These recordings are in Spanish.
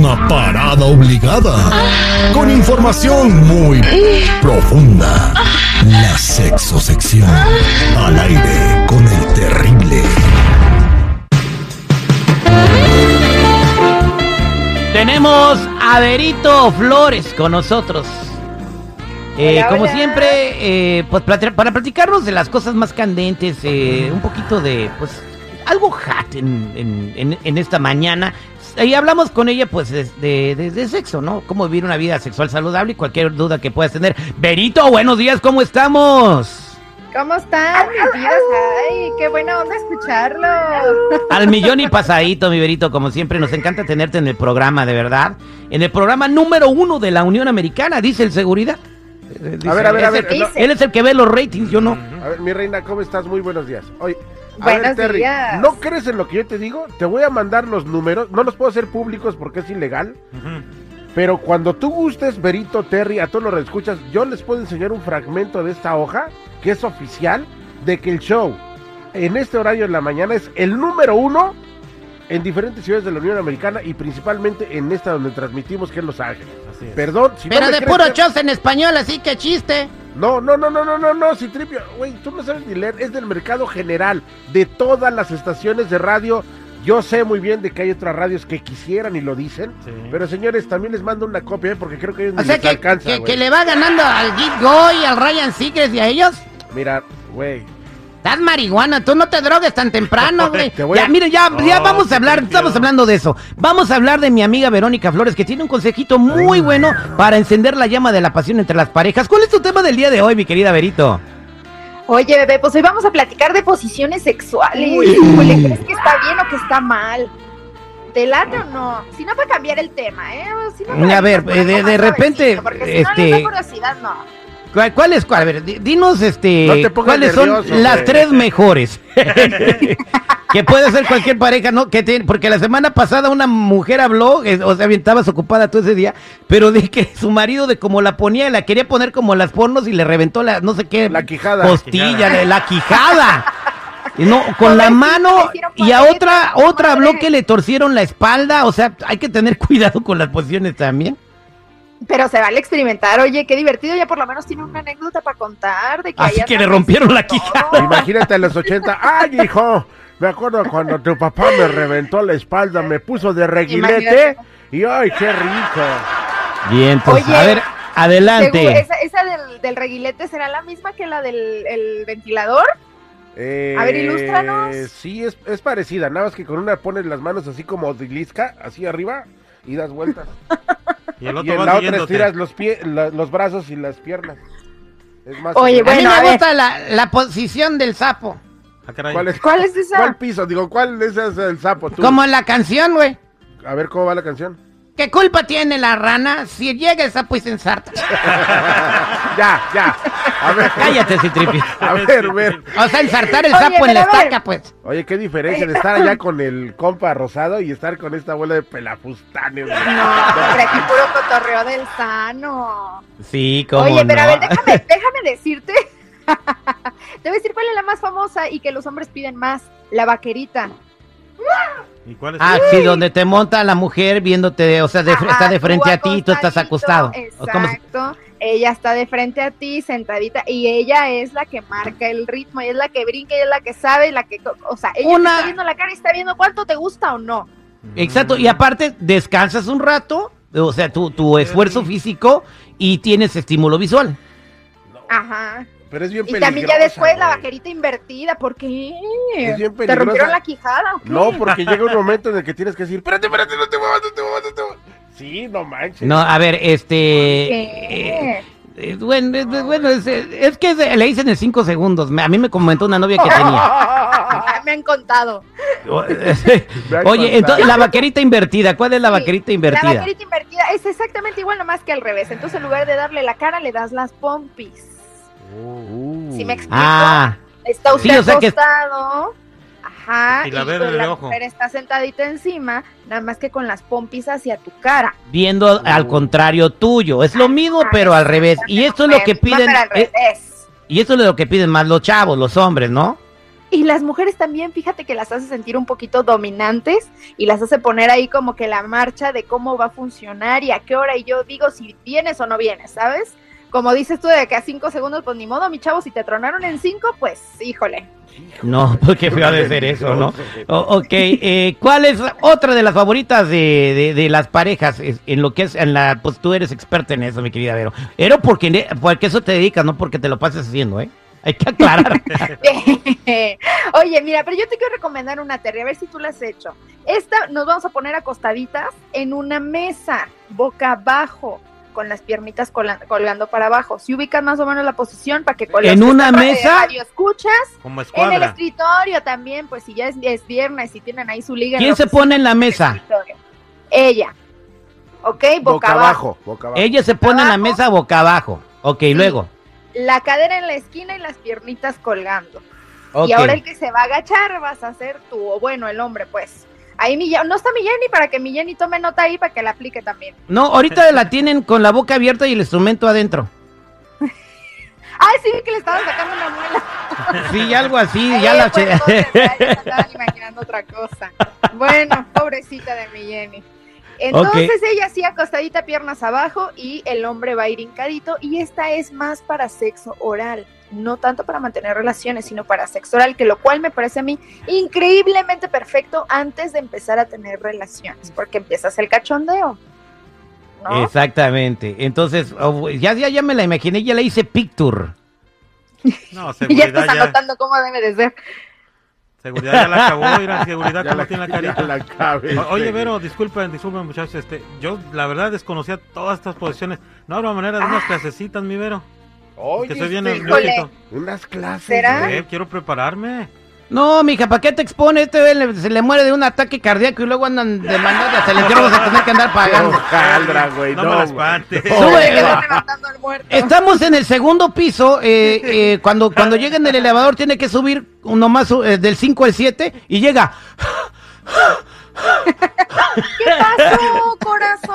Una parada obligada. Con información muy profunda. La sexosección. Al aire con el terrible. Tenemos a Berito Flores con nosotros. Eh, Hola, como hola. siempre, eh, pues para platicarnos de las cosas más candentes, eh, un poquito de, pues, algo hot en, en- en- en esta mañana. Y hablamos con ella, pues, de, de- sexo, ¿no? Cómo vivir una vida sexual saludable y cualquier duda que puedas tener. Berito, buenos días, ¿cómo estamos? ¿Cómo están, mis? Ay, qué buena onda escucharlo. Al millón y pasadito, mi Berito, como siempre, nos encanta tenerte en el programa, de verdad. En el programa número uno de la Unión Americana, dice el seguridad. Dice, A ver, a ver, a el- ver. Él es el que ve los ratings, yo no. A ver, mi reina, ¿cómo estás? Muy buenos días. Oye, a Buenos ver, Terry, días. ¿no crees en lo que yo te digo? Te voy a mandar los números. No los puedo hacer públicos porque es ilegal. Pero cuando tú gustes, Berito, Terry, a todos los que escuchas, yo les puedo enseñar un fragmento de esta hoja que es oficial de que el show en este horario en la mañana es el número uno en diferentes ciudades de la Unión Americana y principalmente en esta donde transmitimos que es Los Ángeles. Perdón, si Pero de crees, puro shows en español, así que chiste. No, no, no, no, no, no, no, Citripio. Güey, tú no sabes ni leer. Es del mercado general, de todas las estaciones de radio. Yo sé muy bien de que hay otras radios que quisieran y lo dicen. Pero señores, también les mando una copia, ¿eh? porque creo que ellos O ni sea les que, alcanza, que, güey. que le va ganando al Git Goy, al Ryan Seacrest y a ellos. Mira, güey. Estás marihuana, tú no te drogues tan temprano, güey. Ya, a- mire, ya, ya No, vamos a hablar, estamos hablando de eso. Vamos a hablar de mi amiga Verónica Flores, que tiene un consejito muy bueno para encender la llama de la pasión entre las parejas. ¿Cuál es tu tema del día de hoy, mi querida Verito? Oye, bebé, pues hoy vamos a platicar de posiciones sexuales. Híjole, ¿crees que está bien o que está mal? ¿Te late o no? Si no, para cambiar el tema, ¿eh? Si no, A ver, de- de repente, Porque si no este- les da curiosidad, no. ¿Cuál, cuál es cuál? A ver, di- dinos este, No te pongas cuáles son nervioso, las güey. tres mejores. que puede ser cualquier pareja, ¿no? Que tiene, porque la semana pasada una mujer habló, o sea, bien, estabas ocupada todo ese día, pero de que su marido de como la ponía, la quería poner como las pornos y le reventó la, no sé qué, La quijada. costilla, La la, la quijada. Y no, con la mano y a otra, otra habló que le torcieron la espalda, o sea, hay que tener cuidado con las posiciones también. Pero se vale experimentar. Oye, qué divertido. Ya por lo menos tiene una anécdota para contar. De que Así que le rompieron la quijada. Imagínate a los 80. ¡Ay, hijo! Me acuerdo cuando tu papá me reventó la espalda, me puso de reguilete. Imagínate. Y ¡ay, qué rico! Bien, pues Oye, a ver, adelante. ¿Esa, esa del, del reguilete será la misma que la del el ventilador? Eh, A ver, ilústranos. Sí, es, es parecida, nada más que con una pones las manos así como de lisca, así arriba, y das vueltas. Y el y otro en va la otra estiras los, pie, la- los brazos y las piernas. Es más Oye, A bueno, mí a me ver. gusta la, la posición del sapo. Ah. ¿Cuál es, ¿Cuál es esa? ¿Cuál piso? Digo, ¿cuál es ese el sapo? Tú? Como la canción, güey. A ver, ¿cómo va la canción? ¿Qué culpa tiene la rana si llega el sapo y se ensarta? ya, ya. A ver, Cállate, Citripi. a ver, a ver. O sea, ensartar el Oye, sapo en la pero a ver. estaca, pues. Oye, qué diferencia de estar allá con el compa rosado y estar con esta abuela de pelafustanes. güey. No, hombre, aquí puro cotorreo del sano. Sí, como Oye, pero a no. ver, déjame, déjame decirte. Te voy a decir cuál es la más famosa y que los hombres piden más. La vaquerita. ¿Y cuál es? Ah, sí, donde te monta la mujer viéndote, o sea, de, fre- Ajá, está de frente a ti y tú estás acostado. Exacto. Ella está de frente a ti, sentadita, y ella es la que marca el ritmo, ella es la que brinca, ella es la que sabe, la que, o sea, ella te está viendo la cara y está viendo cuánto te gusta o no. Exacto, y aparte descansas un rato, o sea, tu, tu esfuerzo físico y tienes estímulo visual. Ajá. Pero es bien Y peligrosa. también ya después la vaquerita invertida, ¿por qué? Es bien ¿Te rompieron la quijada o qué? No, porque llega un momento en el que tienes que decir, espérate, espérate, no te muevas, no te muevas, no te muevas. Sí, no manches. No, a ver, este... ¿Qué? eh, eh, bueno, es, bueno, es, es que le dicen en cinco segundos. A mí me comentó una novia que tenía. Ah, Me han contado. Oye, entonces la vaquerita invertida, ¿cuál es la Sí, vaquerita La invertida? vaquerita invertida es exactamente igual, nomás que al revés. Entonces, en lugar de darle la cara, le das las pompis. Uh. ¿Sí me explico? Ah, Está usted Sí, o sea que- acostado. Ajá. Y la verde de la ojo. mujer está sentadita encima, nada más que con las pompis hacia tu cara. viendo al contrario tuyo. Es lo mismo, pero al revés. Y esto es lo que piden. al eh, revés. y esto es lo que piden más los chavos, los hombres, ¿no? Y las mujeres también, fíjate que las hace sentir un poquito dominantes y las hace poner ahí como que la marcha de cómo va a funcionar y a qué hora. Y yo digo si vienes o no vienes, ¿sabes? Como dices tú de que a cinco segundos, pues ni modo, mi chavo, si te tronaron en cinco, pues híjole. No, porque fue a de ser eso, ¿no? O- ok, eh, ¿cuál es otra de las favoritas de, de- de las parejas en lo que es, en la, pues tú eres experta en eso, mi querida Vero. Pero porque, porque eso te dedicas, no porque te lo pases haciendo, ¿eh? Hay que aclarar. Oye, mira, pero yo te quiero recomendar una, Terry, a ver si tú la has hecho. Esta nos vamos a poner acostaditas en una mesa, boca abajo, con las piernitas colgando para abajo. Si ubicas más o menos la posición para que los ¿En una mesa? radio escuchas, Como en el escritorio también, pues si ya es, es viernes y tienen ahí su liga. ¿Quién la se pone en la mesa? Ella. ¿Ok? Boca, Boca abajo. abajo, boca abajo. Ella se pone en la mesa boca abajo. Ok, luego. La cadera en la esquina y las piernitas colgando. Y ahora el que se va a agachar vas a ser tú, o bueno, el hombre, pues. Ahí mi, no está mi Jenny para que mi Jenny tome nota ahí para que la aplique también. No, ahorita la tienen con la boca abierta y el instrumento adentro. Ay, sí, que le estaban sacando una muela. Sí, algo así, ya Eh, la... che- ya estaban imaginando otra cosa. Bueno, pobrecita de mi Jenny. Entonces ella así acostadita, piernas abajo, y el hombre va a ir hincadito, y esta es más para sexo oral, no tanto para mantener relaciones, sino para sexo oral, que lo cual me parece a mí increíblemente perfecto antes de empezar a tener relaciones, porque empiezas el cachondeo. ¿no? Exactamente. Entonces, oh, ya, ya, ya me la imaginé, ya le hice picture. No, Y ya estás seguridad ya. anotando cómo debe de ser. Seguridad ya la acabó, mira, seguridad la, tiene la carita. la cabeza. O- Oye, Vero, disculpen, disculpen, muchachos, este, yo la verdad desconocía todas estas posiciones. No habrá manera de unas Ah. clasecitas, mi Vero. Oye, que soy bien nerviosito. Unas clases. ¿Será? güey. Eh, quiero prepararme. No, mija, ¿para qué te expone? Este güey se le muere de un ataque cardíaco y luego andan demandando hasta el entierro vas a tener que andar pagando. hojaldra, güey. No No, me la güey. espantes. No, Sube, Que eh, están levantando al muerto. Estamos en el segundo piso. eh, eh, cuando, cuando llega en el elevador tiene que subir nomás eh, del 5 al 7 y llega. ¿Qué pasó, corazón?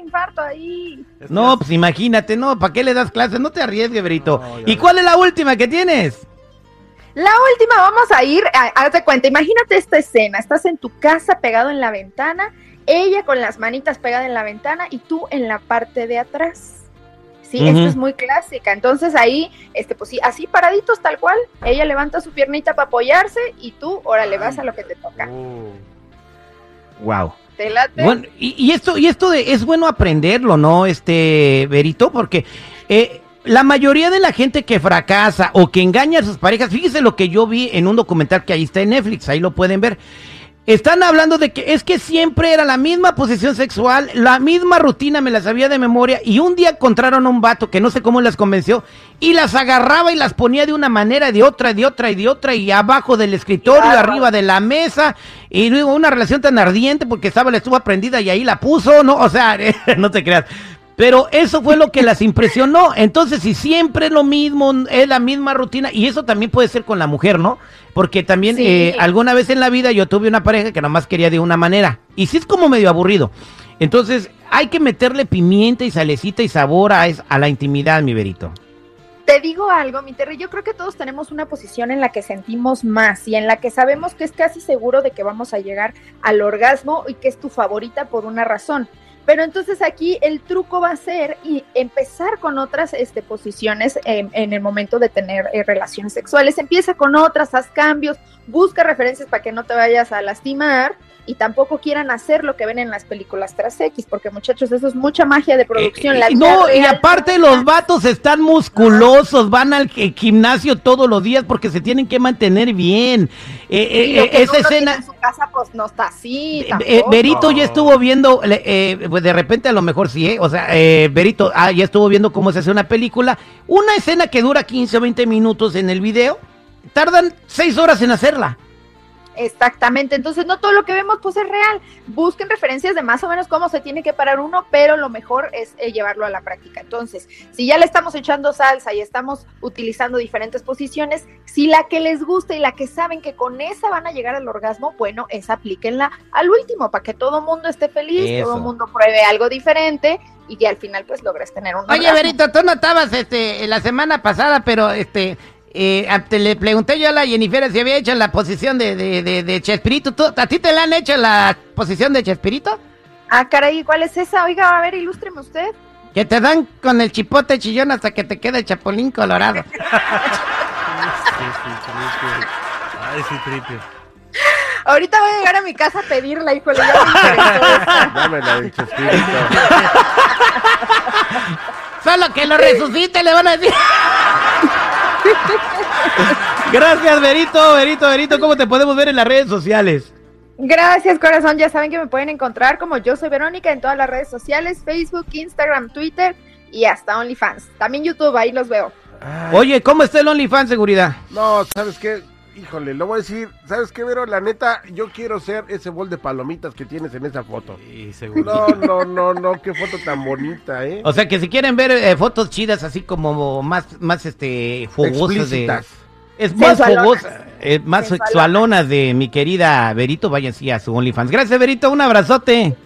Infarto ahí. No, pues imagínate, no, ¿para qué le das clases? No te arriesgues. No, ya ¿Y cuál es la última que tienes? La última, vamos a ir, a, hazte cuenta, imagínate esta escena, estás en tu casa pegado en la ventana, ella con las manitas pegadas en la ventana y tú en la parte de atrás. Sí, esta es muy clásica. Entonces ahí, este, pues sí, así paraditos tal cual, ella levanta su piernita para apoyarse y tú, órale, vas a lo que te toca. Uh, Wow. Bueno, y, y esto, y esto de, es bueno aprenderlo, ¿no? Este, Berito, porque eh, la mayoría de la gente que fracasa o que engaña a sus parejas, fíjese lo que yo vi en un documental que ahí está en Netflix, ahí lo pueden ver. Están hablando de que es que siempre era la misma posición sexual, la misma rutina, me la sabía de memoria, y un día encontraron a un vato que no sé cómo las convenció, y las agarraba y las ponía de una manera, de otra, de otra y de otra, y abajo del escritorio, Claro. arriba de la mesa, y luego una relación tan ardiente porque estaba la estufa prendida y ahí la puso, ¿no? O sea, no te creas. Pero eso fue lo que las impresionó. Entonces, si siempre es lo mismo, es la misma rutina, y eso también puede ser con la mujer, ¿no? Porque también Sí. eh, alguna vez en la vida yo tuve una pareja que nomás quería de una manera. Y sí es como medio aburrido. Entonces, hay que meterle pimienta y salecita y sabor a, es- a la intimidad, mi verito. Te digo algo, mi Terry, yo creo que todos tenemos una posición en la que sentimos más y en la que sabemos que es casi seguro de que vamos a llegar al orgasmo y que es tu favorita por una razón. Pero entonces aquí el truco va a ser y empezar con otras este, posiciones en, en el momento de tener eh, relaciones sexuales. Empieza con otras, haz cambios, busca referencias para que no te vayas a lastimar y tampoco quieran hacer lo que ven en las películas tras X, porque muchachos, eso es mucha magia de producción. Eh, La eh, no, y aparte los vatos están musculosos, van al gi- gimnasio todos los días porque se tienen que mantener bien. Eh, eh, eh, esa escena... en su casa, pues no está así. Berito ya estuvo viendo, eh, pues de repente a lo mejor sí, ¿eh? O sea, eh, Berito ah, ya estuvo viendo cómo se hace una película. Una escena que dura 15 o 20 minutos en el video, tardan 6 horas en hacerla. Exactamente. Entonces, no todo lo que vemos, pues es real. Busquen referencias de más o menos cómo se tiene que parar uno, pero lo mejor es eh, llevarlo a la práctica. Entonces, si ya le estamos echando salsa y estamos utilizando diferentes posiciones, si la que les gusta y la que saben que con esa van a llegar al orgasmo, bueno, esa aplíquenla al último para que todo mundo esté feliz, Eso. todo el mundo pruebe algo diferente y que al final, pues logres tener un Oye, orgasmo. Berito, tú no estabas este, la semana pasada, pero este, eh, a- te le pregunté yo a la Jennifer si había hecho la posición de, de, de, de Chespirito. ¿Tú- ¿A ti te la han hecho la posición de Chespirito? Ah, caray, ¿cuál es esa? Oiga, a ver, ilústreme usted. Que te dan con el chipote chillón hasta que te quede el chapulín colorado. Ay, sí, tripio. Ahorita voy a llegar a mi casa a pedirla, híjole, ya me interesó esa. Dame la del Chespirito. Solo que lo resucite, le van a decir. Gracias, Verito, Verito, Verito. ¿Cómo te podemos ver en las redes sociales? Gracias, corazón. Ya saben que me pueden encontrar como yo soy Verónica en todas las redes sociales, Facebook, Instagram, Twitter y hasta OnlyFans. También YouTube, ahí los veo. Ay, Oye, ¿cómo está el OnlyFans seguridad? No, ¿sabes qué? Híjole, lo voy a decir. ¿Sabes qué, Vero? La neta, yo quiero ser ese bol de palomitas que tienes en esa foto. Y seguro. No, no, no, no, qué foto tan bonita, ¿eh? O sea que si quieren ver eh, fotos chidas así como más, más este fogosas de, es más Sensualonas. fogosa, eh, más Sensualonas. sexualonas de mi querida Verito, vayan sí a su OnlyFans. Gracias, Verito, un abrazote.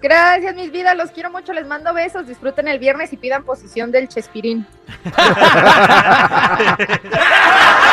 Gracias, mis vidas. Los quiero mucho. Les mando besos. Disfruten el viernes y pidan posición del Chespirín.